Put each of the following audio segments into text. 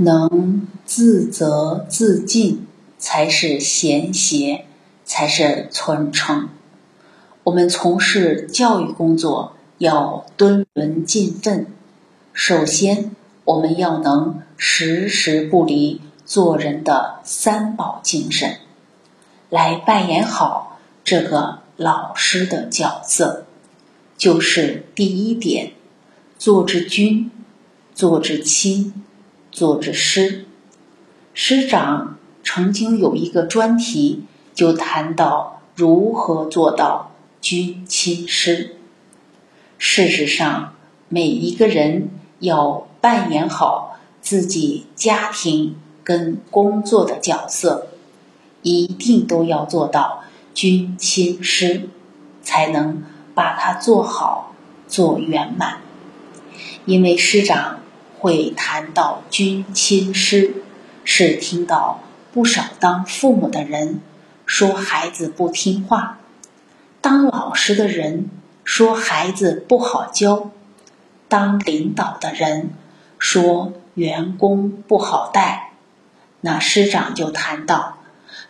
能自责自尽，才是贤邪，才是存诚。我们从事教育工作，要敦伦尽分。首先，我们要能时时不离做人的三宝精神，来扮演好这个老师的角色。就是第一点，做之君，做之亲。做之师，师长曾经有一个专题，就谈到如何做到君亲师。事实上，每一个人要扮演好自己家庭跟工作的角色，一定都要做到君亲师，才能把它做好做圆满。因为师长。会谈到君亲师，是听到不少当父母的人说孩子不听话，当老师的人说孩子不好教，当领导的人说员工不好带。那师长就谈到，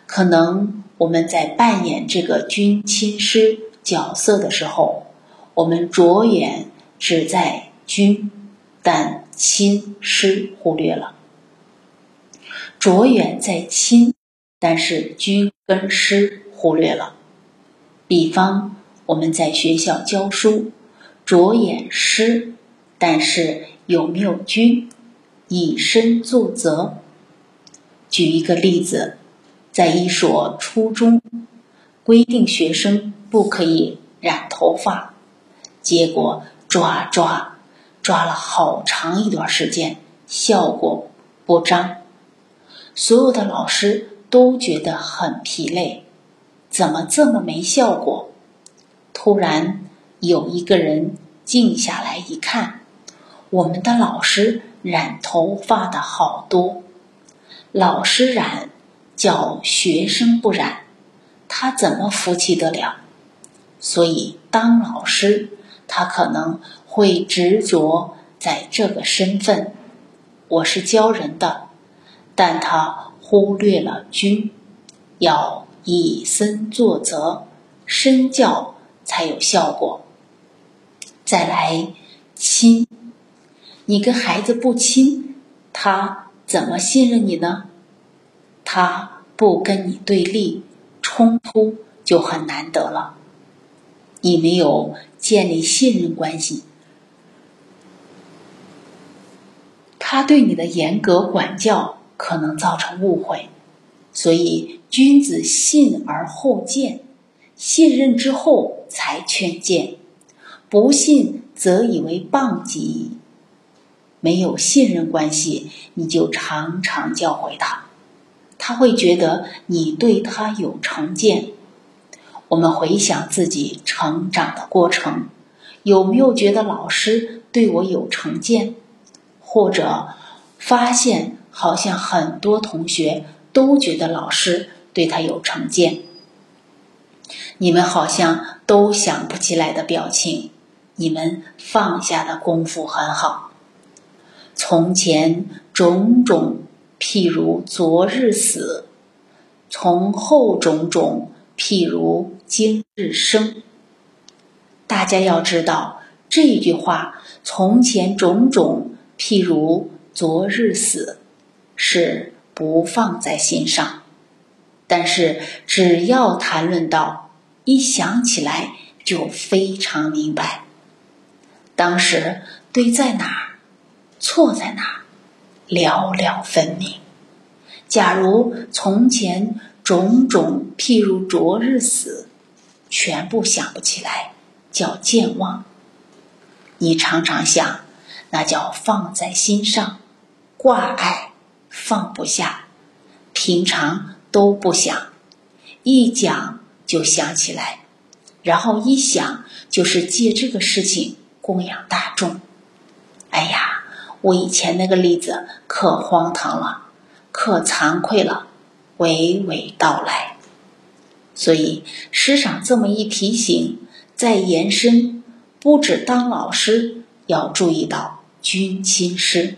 可能我们在扮演这个君亲师角色的时候，我们着眼只在君，但。亲师忽略了，着眼在亲，但是君跟师忽略了。比方我们在学校教书，着眼师，但是有没有君？以身作则。举一个例子，在一所初中，规定学生不可以染头发，结果抓抓。抓了好长一段时间，效果不彰，所有的老师都觉得很疲累，怎么这么没效果？突然有一个人静下来一看，我们的老师染头发的好多，老师染叫学生不染，他怎么服气得了？所以当老师，他可能。会执着在这个身份，我是教人的，但他忽略了君，要以身作则，身教才有效果。再来亲，你跟孩子不亲，他怎么信任你呢？他不跟你对立冲突就很难得了，你没有建立信任关系。他对你的严格管教可能造成误会，所以君子信而后见，信任之后才劝谏，不信则以为谤己。没有信任关系，你就常常教诲他，他会觉得你对他有成见。我们回想自己成长的过程，有没有觉得老师对我有成见？或者发现好像很多同学都觉得老师对他有成见，你们好像都想不起来的表情，你们放下的功夫很好。从前种种，譬如昨日死；从后种种，譬如今日生。大家要知道这句话，从前种种。譬如昨日死，是不放在心上；但是只要谈论到，一想起来就非常明白，当时对在哪儿，错在哪儿，了了分明。假如从前种种譬如昨日死，全部想不起来，叫健忘。你常常想。那叫放在心上，挂碍放不下，平常都不想，一讲就想起来，然后一想就是借这个事情供养大众。哎呀，我以前那个例子可荒唐了，可惭愧了，娓娓道来。所以师长这么一提醒，再延伸，不止当老师要注意到。君亲师，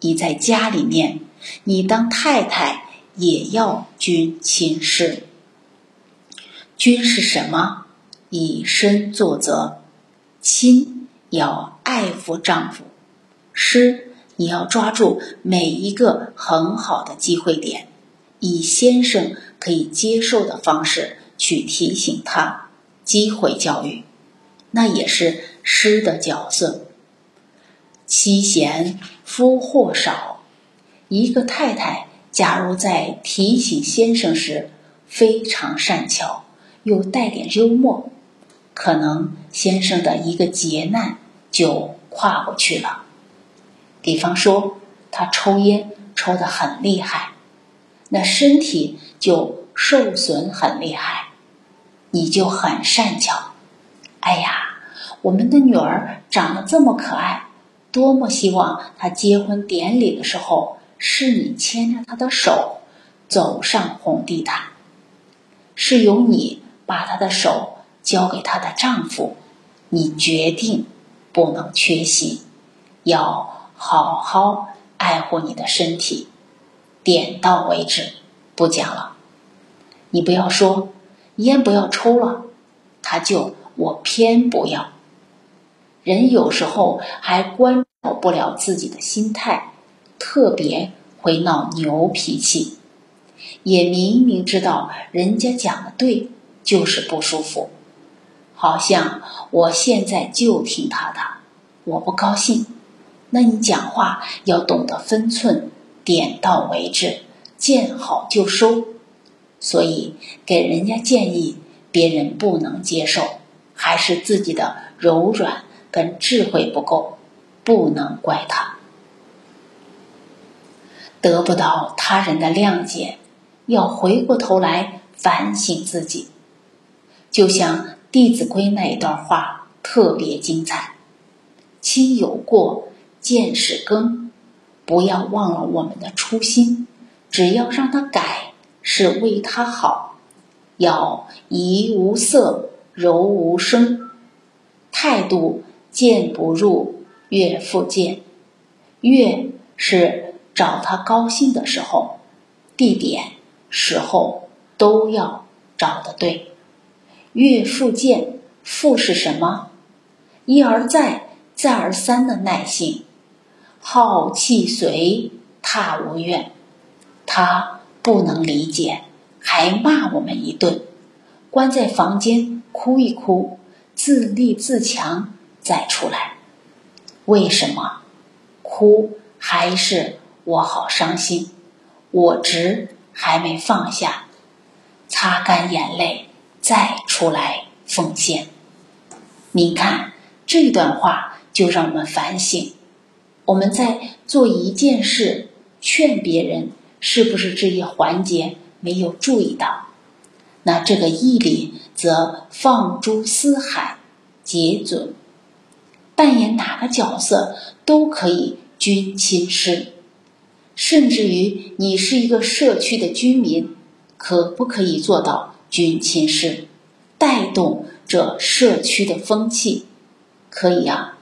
你在家里面，你当太太也要君亲师。君是什么？以身作则。亲要爱抚丈夫，师你要抓住每一个很好的机会点，以先生可以接受的方式去提醒他，机会教育，那也是师的角色。妻贤夫祸少，一个太太假如在提醒先生时非常善巧，又带点幽默。可能先生的一个劫难就跨过去了。比方说，他抽烟抽得很厉害，那身体就受损很厉害，你就很善巧。哎呀，我们的女儿长得这么可爱，多么希望她结婚典礼的时候是你牵着她的手走上红地毯，是由你把她的手。交给她的丈夫，你决定不能缺席，要好好爱护你的身体，点到为止，不讲了。你不要说烟不要抽了，他就我偏不要。人有时候还关照不了自己的心态，特别会闹牛脾气，也明明知道人家讲的对，就是不舒服。好像我现在就听他的，我不高兴。那你讲话要懂得分寸，点到为止，见好就收。所以给人家建议，别人不能接受，还是自己的柔软跟智慧不够，不能怪他。得不到他人的谅解，要回过头来反省自己，就像。《弟子规》那一段话特别精彩：“亲有过，见使更。”不要忘了我们的初心，只要让他改，是为他好。要怡无色，柔无声，态度见不入，悦复见。悦是找他高兴的时候，地点、时候都要找的对。岳复见，复是什么？一而再，再而三的耐性，好气随，他无怨。他不能理解，还骂我们一顿，关在房间哭一哭，自立自强再出来。为什么？哭还是我好伤心，我执还没放下，擦干眼泪。再出来奉献，您看这段话就让我们反省：我们在做一件事，劝别人，是不是这一环节没有注意到？那这个义理则放诸四海皆准，扮演哪个角色都可以君亲师，甚至于你是一个社区的居民，可不可以做到？君亲师，带动这社区的风气，可以啊。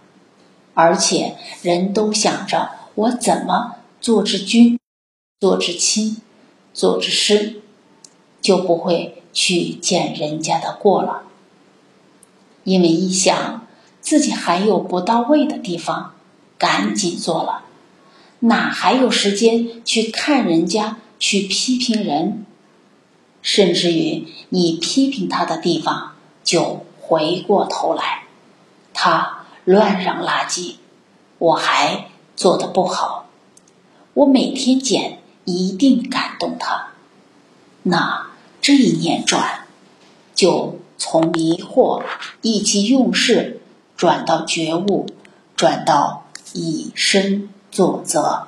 而且人都想着我怎么做之君，做之亲，做之师，就不会去见人家的过了。因为一想自己还有不到位的地方，赶紧做了，哪还有时间去看人家，去批评人？甚至于你批评他的地方，就回过头来，他乱扔垃圾，我还做的不好，我每天捡，一定感动他。那这一念转，就从迷惑、意气用事，转到觉悟，转到以身作则。